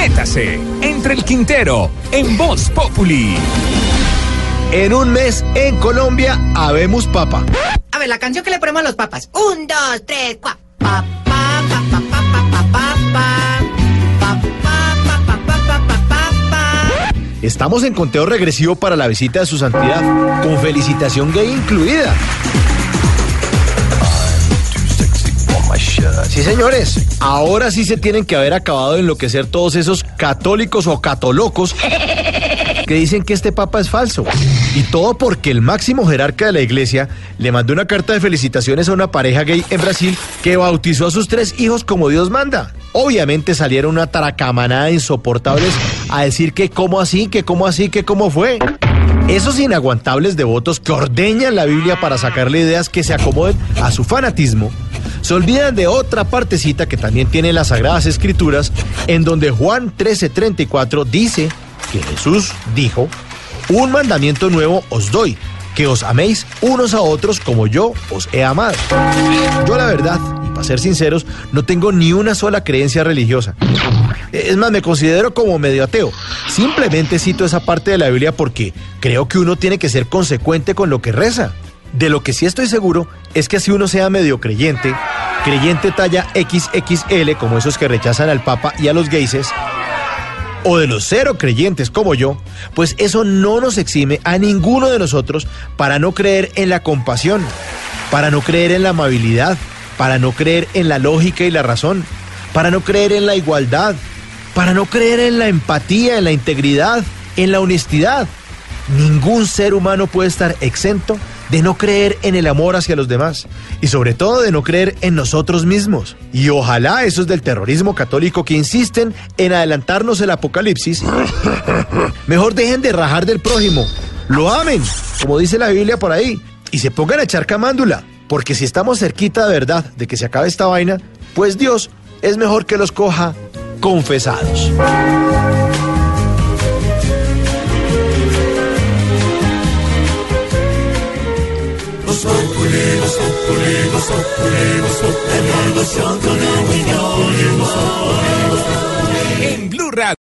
Métase entre el Quintero en Voz Populi. En un mes en Colombia habemos papa. A ver, la canción que le ponemos a los papas. Un, dos, tres, cuatro. Papá, papá, papá, papá, Estamos en conteo regresivo para la visita de su santidad, con felicitación gay incluida. Sí, señores, ahora sí se tienen que haber acabado de enloquecer todos esos católicos o catolocos que dicen que este papa es falso. Y todo porque el máximo jerarca de la iglesia le mandó una carta de felicitaciones a una pareja gay en Brasil que bautizó a sus tres hijos como Dios manda. Obviamente salieron una taracamanada de insoportables a decir que cómo así, que cómo así, que cómo fue. Esos inaguantables devotos que ordeñan la Biblia para sacarle ideas que se acomoden a su fanatismo, se olvidan de otra partecita que también tiene las Sagradas Escrituras, en donde Juan 13:34 dice que Jesús dijo, un mandamiento nuevo os doy, que os améis unos a otros como yo os he amado. Yo la verdad, y para ser sinceros, no tengo ni una sola creencia religiosa. Es más, me considero como medio ateo. Simplemente cito esa parte de la Biblia porque creo que uno tiene que ser consecuente con lo que reza. De lo que sí estoy seguro es que así uno sea medio creyente, creyente talla XXL como esos que rechazan al Papa y a los gayses, o de los cero creyentes como yo, pues eso no nos exime a ninguno de nosotros para no creer en la compasión, para no creer en la amabilidad, para no creer en la lógica y la razón, para no creer en la igualdad, para no creer en la empatía, en la integridad, en la honestidad. Ningún ser humano puede estar exento de no creer en el amor hacia los demás y sobre todo de no creer en nosotros mismos. Y ojalá esos del terrorismo católico que insisten en adelantarnos el apocalipsis, mejor dejen de rajar del prójimo, lo amen, como dice la Biblia por ahí, y se pongan a echar camándula, porque si estamos cerquita de verdad de que se acabe esta vaina, pues Dios es mejor que los coja confesados. sok, Elmas sok, Elmas şankanı